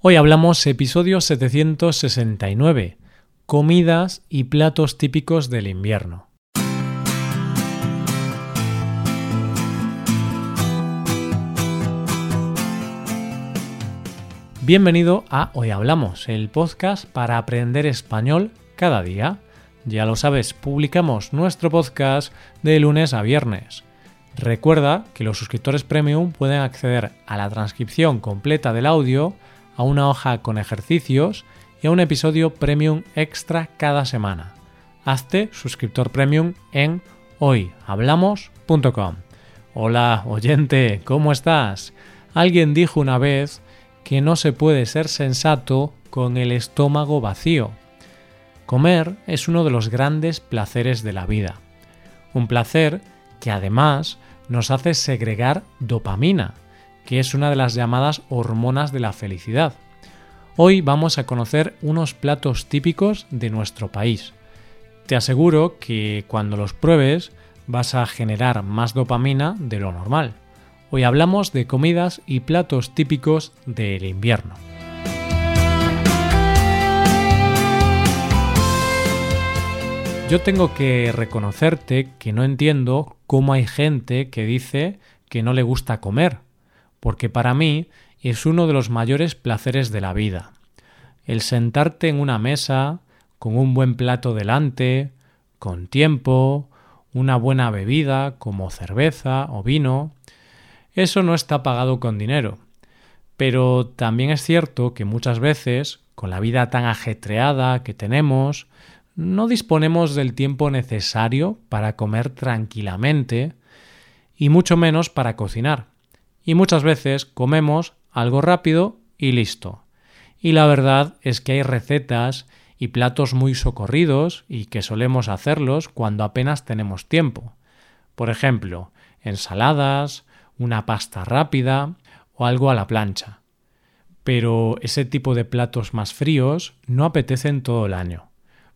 Hoy hablamos episodio 769, comidas y platos típicos del invierno. Bienvenido a Hoy Hablamos, el podcast para aprender español cada día. Ya lo sabes, publicamos nuestro podcast de lunes a viernes. Recuerda que los suscriptores premium pueden acceder a la transcripción completa del audio, a una hoja con ejercicios y a un episodio premium extra cada semana. Hazte suscriptor premium en hoyhablamos.com. Hola, oyente, ¿cómo estás? Alguien dijo una vez que no se puede ser sensato con el estómago vacío. Comer es uno de los grandes placeres de la vida. Un placer que además nos hace segregar dopamina, que es una de las llamadas hormonas de la felicidad. Hoy vamos a conocer unos platos típicos de nuestro país. Te aseguro que cuando los pruebes vas a generar más dopamina de lo normal. Hoy hablamos de comidas y platos típicos del invierno. Yo tengo que reconocerte que no entiendo cómo hay gente que dice que no le gusta comer porque para mí es uno de los mayores placeres de la vida. El sentarte en una mesa, con un buen plato delante, con tiempo, una buena bebida como cerveza o vino, eso no está pagado con dinero. Pero también es cierto que muchas veces, con la vida tan ajetreada que tenemos, no disponemos del tiempo necesario para comer tranquilamente y mucho menos para cocinar y muchas veces comemos algo rápido y listo. Y la verdad es que hay recetas y platos muy socorridos y que solemos hacerlos cuando apenas tenemos tiempo. Por ejemplo, ensaladas, una pasta rápida o algo a la plancha. Pero ese tipo de platos más fríos no apetecen todo el año,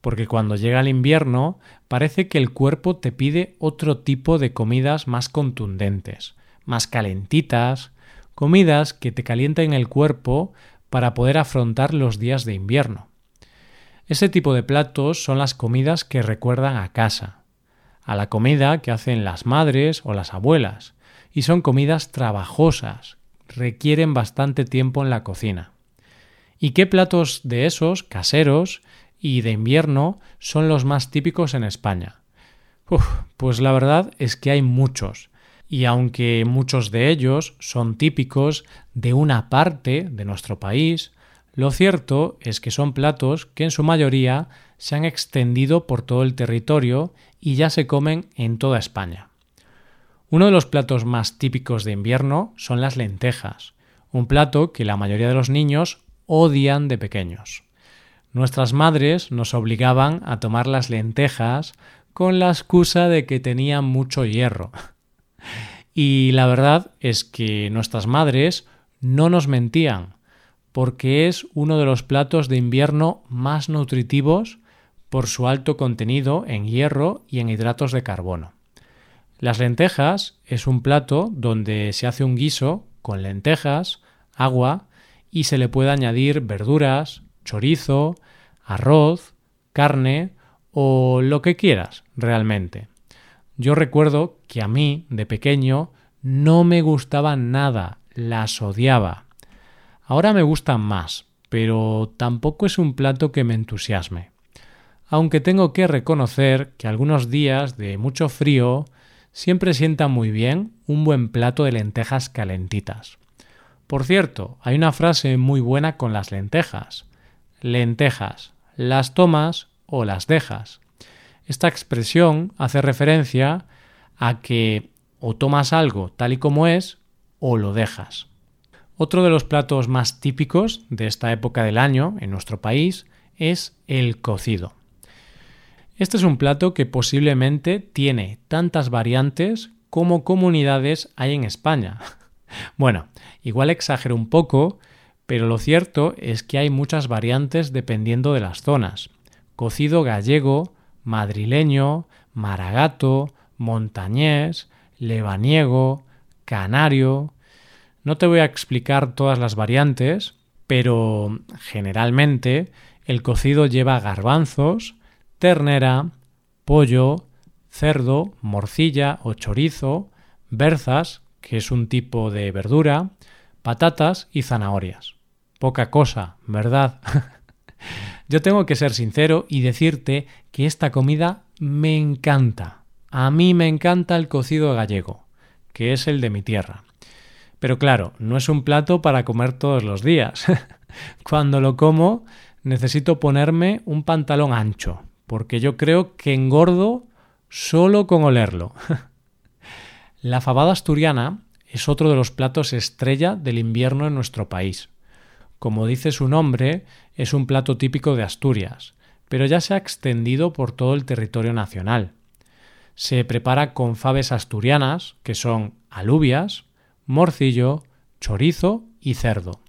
porque cuando llega el invierno parece que el cuerpo te pide otro tipo de comidas más contundentes, más calentitas, comidas que te calienten el cuerpo para poder afrontar los días de invierno. Ese tipo de platos son las comidas que recuerdan a casa, a la comida que hacen las madres o las abuelas, y son comidas trabajosas, requieren bastante tiempo en la cocina. ¿Y qué platos de esos, caseros y de invierno, son los más típicos en España? pues la verdad es que hay muchos, y aunque muchos de ellos son típicos de una parte de nuestro país, lo cierto es que son platos que en su mayoría se han extendido por todo el territorio y ya se comen en toda España. Uno de los platos más típicos de invierno son las lentejas, un plato que la mayoría de los niños odian de pequeños. Nuestras madres nos obligaban a tomar las lentejas con la excusa de que tenían mucho hierro. Y la verdad es que nuestras madres no nos mentían, porque es uno de los platos de invierno más nutritivos por su alto contenido en hierro y en hidratos de carbono. Las lentejas es un plato donde se hace un guiso con lentejas, agua y se le puede añadir verduras, chorizo, arroz, carne o lo que quieras realmente. Yo recuerdo que a mí, de pequeño, no me gustaba nada, las odiaba. Ahora me gustan más, pero tampoco es un plato que me entusiasme. Aunque tengo que reconocer que algunos días de mucho frío siempre sienta muy bien un buen plato de lentejas calentitas. Por cierto, hay una frase muy buena con las lentejas. Lentejas, las tomas o las dejas. Esta expresión hace referencia a que o tomas algo tal y como es o lo dejas. Otro de los platos más típicos de esta época del año en nuestro país es el cocido. Este es un plato que posiblemente tiene tantas variantes como comunidades hay en España. Bueno, igual exagero un poco, pero lo cierto es que hay muchas variantes dependiendo de las zonas. Cocido gallego, madrileño, maragato, montañés, lebaniego, canario. No te voy a explicar todas las variantes, pero generalmente el cocido lleva garbanzos, ternera, pollo, cerdo, morcilla o chorizo, berzas, que es un tipo de verdura, patatas y zanahorias. Poca cosa, ¿verdad? Yo tengo que ser sincero y decirte que esta comida me encanta. A mí me encanta el cocido gallego, que es el de mi tierra. Pero claro, no es un plato para comer todos los días. Cuando lo como, necesito ponerme un pantalón ancho, porque yo creo que engordo solo con olerlo. La fabada asturiana es otro de los platos estrella del invierno en nuestro país. Como dice su nombre, es un plato típico de Asturias, pero ya se ha extendido por todo el territorio nacional. Se prepara con faves asturianas, que son alubias, morcillo, chorizo y cerdo.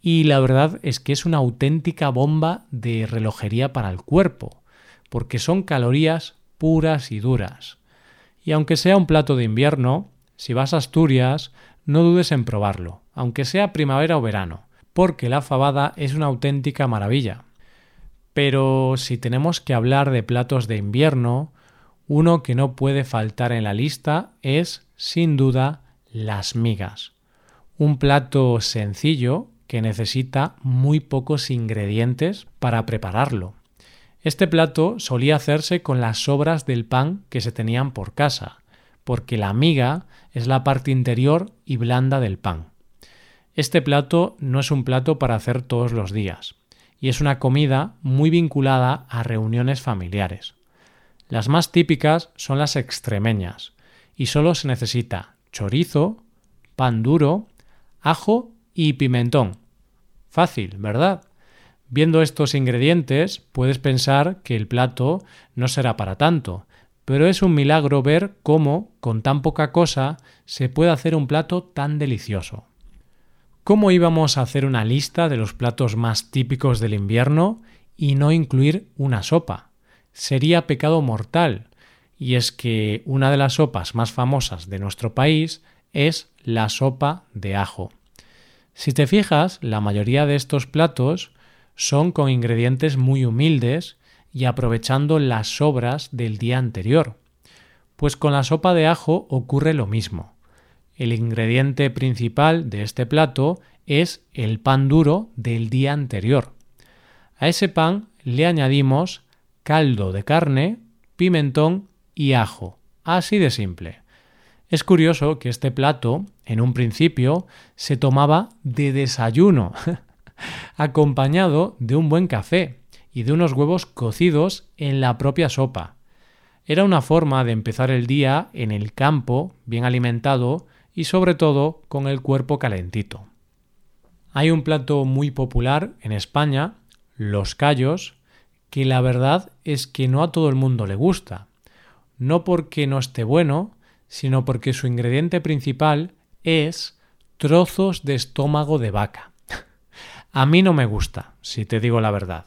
Y la verdad es que es una auténtica bomba de relojería para el cuerpo, porque son calorías puras y duras. Y aunque sea un plato de invierno, si vas a Asturias, no dudes en probarlo, aunque sea primavera o verano, porque la fabada es una auténtica maravilla. Pero si tenemos que hablar de platos de invierno, uno que no puede faltar en la lista es, sin duda, las migas. Un plato sencillo que necesita muy pocos ingredientes para prepararlo. Este plato solía hacerse con las sobras del pan que se tenían por casa, porque la miga es la parte interior y blanda del pan. Este plato no es un plato para hacer todos los días, y es una comida muy vinculada a reuniones familiares. Las más típicas son las extremeñas, y solo se necesita chorizo, pan duro, ajo y pimentón. Fácil, ¿verdad? Viendo estos ingredientes, puedes pensar que el plato no será para tanto, pero es un milagro ver cómo, con tan poca cosa, se puede hacer un plato tan delicioso. ¿Cómo íbamos a hacer una lista de los platos más típicos del invierno y no incluir una sopa? Sería pecado mortal. Y es que una de las sopas más famosas de nuestro país es la sopa de ajo. Si te fijas, la mayoría de estos platos son con ingredientes muy humildes y aprovechando las sobras del día anterior. Pues con la sopa de ajo ocurre lo mismo. El ingrediente principal de este plato es el pan duro del día anterior. A ese pan le añadimos caldo de carne, pimentón y ajo. Así de simple. Es curioso que este plato, en un principio, se tomaba de desayuno, acompañado de un buen café y de unos huevos cocidos en la propia sopa. Era una forma de empezar el día en el campo, bien alimentado y sobre todo con el cuerpo calentito. Hay un plato muy popular en España, los callos, que la verdad es que no a todo el mundo le gusta. No porque no esté bueno, sino porque su ingrediente principal es trozos de estómago de vaca. a mí no me gusta, si te digo la verdad.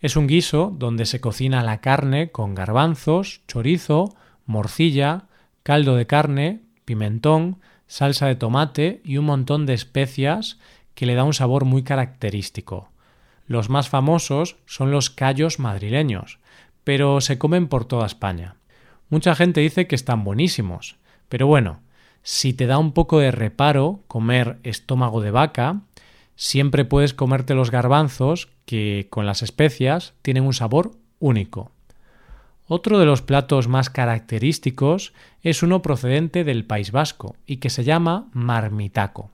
Es un guiso donde se cocina la carne con garbanzos, chorizo, morcilla, caldo de carne, pimentón, salsa de tomate y un montón de especias que le da un sabor muy característico. Los más famosos son los callos madrileños, pero se comen por toda España. Mucha gente dice que están buenísimos, pero bueno, si te da un poco de reparo comer estómago de vaca, siempre puedes comerte los garbanzos que con las especias tienen un sabor único. Otro de los platos más característicos es uno procedente del País Vasco y que se llama marmitaco.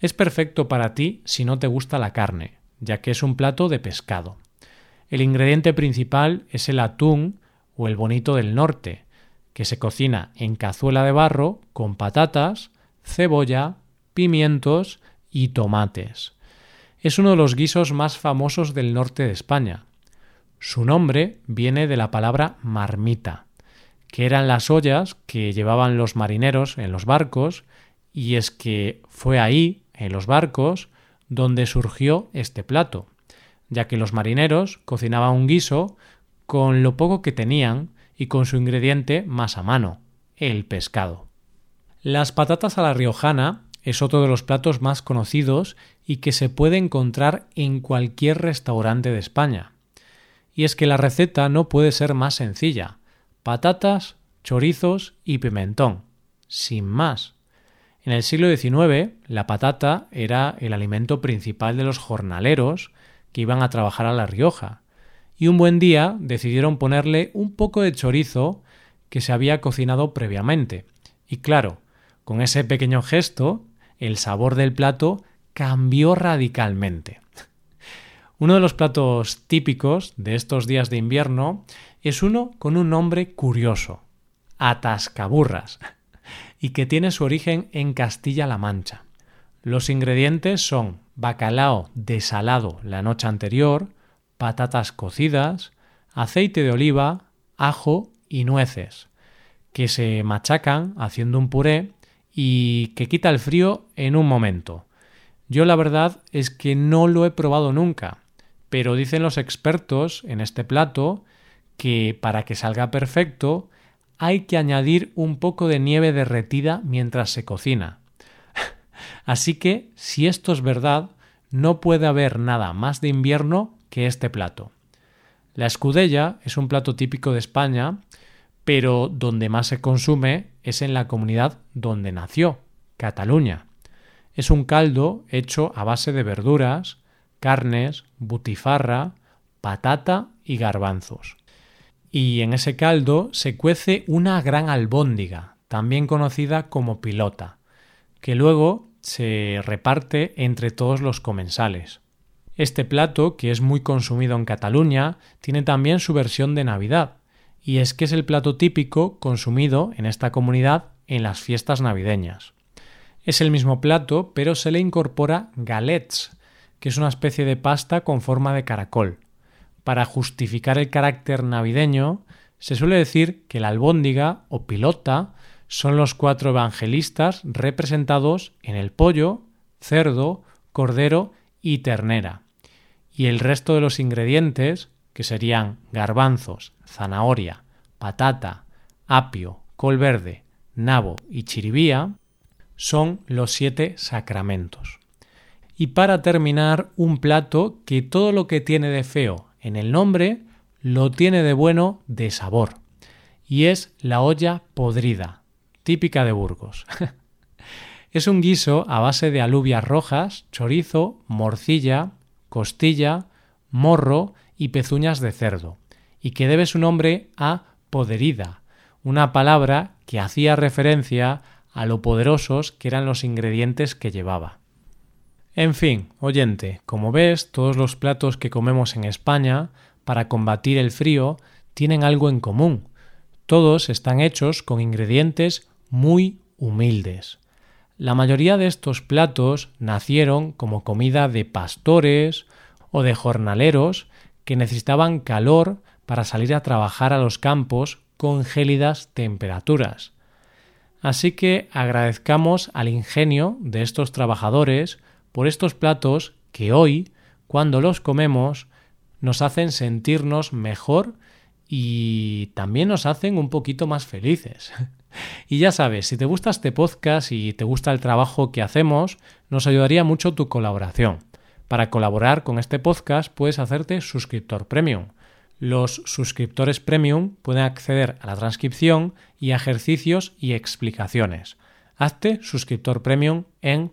Es perfecto para ti si no te gusta la carne, ya que es un plato de pescado. El ingrediente principal es el atún o el bonito del norte, que se cocina en cazuela de barro con patatas, cebolla, pimientos y tomates. Es uno de los guisos más famosos del norte de España, su nombre viene de la palabra marmita, que eran las ollas que llevaban los marineros en los barcos, y es que fue ahí, en los barcos, donde surgió este plato, ya que los marineros cocinaban un guiso con lo poco que tenían y con su ingrediente más a mano, el pescado. Las patatas a la riojana es otro de los platos más conocidos y que se puede encontrar en cualquier restaurante de España. Y es que la receta no puede ser más sencilla. Patatas, chorizos y pimentón. Sin más. En el siglo XIX, la patata era el alimento principal de los jornaleros que iban a trabajar a La Rioja, y un buen día decidieron ponerle un poco de chorizo que se había cocinado previamente. Y claro, con ese pequeño gesto, el sabor del plato cambió radicalmente. Uno de los platos típicos de estos días de invierno es uno con un nombre curioso, atascaburras, y que tiene su origen en Castilla-La Mancha. Los ingredientes son bacalao desalado la noche anterior, patatas cocidas, aceite de oliva, ajo y nueces, que se machacan haciendo un puré y que quita el frío en un momento. Yo la verdad es que no lo he probado nunca, pero dicen los expertos en este plato que para que salga perfecto hay que añadir un poco de nieve derretida mientras se cocina. Así que, si esto es verdad, no puede haber nada más de invierno que este plato. La escudella es un plato típico de España, pero donde más se consume es en la comunidad donde nació, Cataluña. Es un caldo hecho a base de verduras, carnes, butifarra, patata y garbanzos. Y en ese caldo se cuece una gran albóndiga, también conocida como pilota, que luego se reparte entre todos los comensales. Este plato, que es muy consumido en Cataluña, tiene también su versión de Navidad, y es que es el plato típico consumido en esta comunidad en las fiestas navideñas. Es el mismo plato, pero se le incorpora galets, que es una especie de pasta con forma de caracol. Para justificar el carácter navideño, se suele decir que la albóndiga o pilota son los cuatro evangelistas representados en el pollo, cerdo, cordero y ternera. Y el resto de los ingredientes, que serían garbanzos, zanahoria, patata, apio, col verde, nabo y chiribía, son los siete sacramentos. Y para terminar, un plato que todo lo que tiene de feo en el nombre lo tiene de bueno de sabor. Y es la olla podrida, típica de Burgos. es un guiso a base de alubias rojas, chorizo, morcilla, costilla, morro y pezuñas de cerdo, y que debe su nombre a poderida, una palabra que hacía referencia a lo poderosos que eran los ingredientes que llevaba. En fin, oyente, como ves, todos los platos que comemos en España para combatir el frío tienen algo en común. Todos están hechos con ingredientes muy humildes. La mayoría de estos platos nacieron como comida de pastores o de jornaleros que necesitaban calor para salir a trabajar a los campos con gélidas temperaturas. Así que agradezcamos al ingenio de estos trabajadores por estos platos que hoy, cuando los comemos, nos hacen sentirnos mejor y también nos hacen un poquito más felices. y ya sabes, si te gusta este podcast y te gusta el trabajo que hacemos, nos ayudaría mucho tu colaboración. Para colaborar con este podcast puedes hacerte suscriptor premium los suscriptores premium pueden acceder a la transcripción y ejercicios y explicaciones. Hazte suscriptor premium en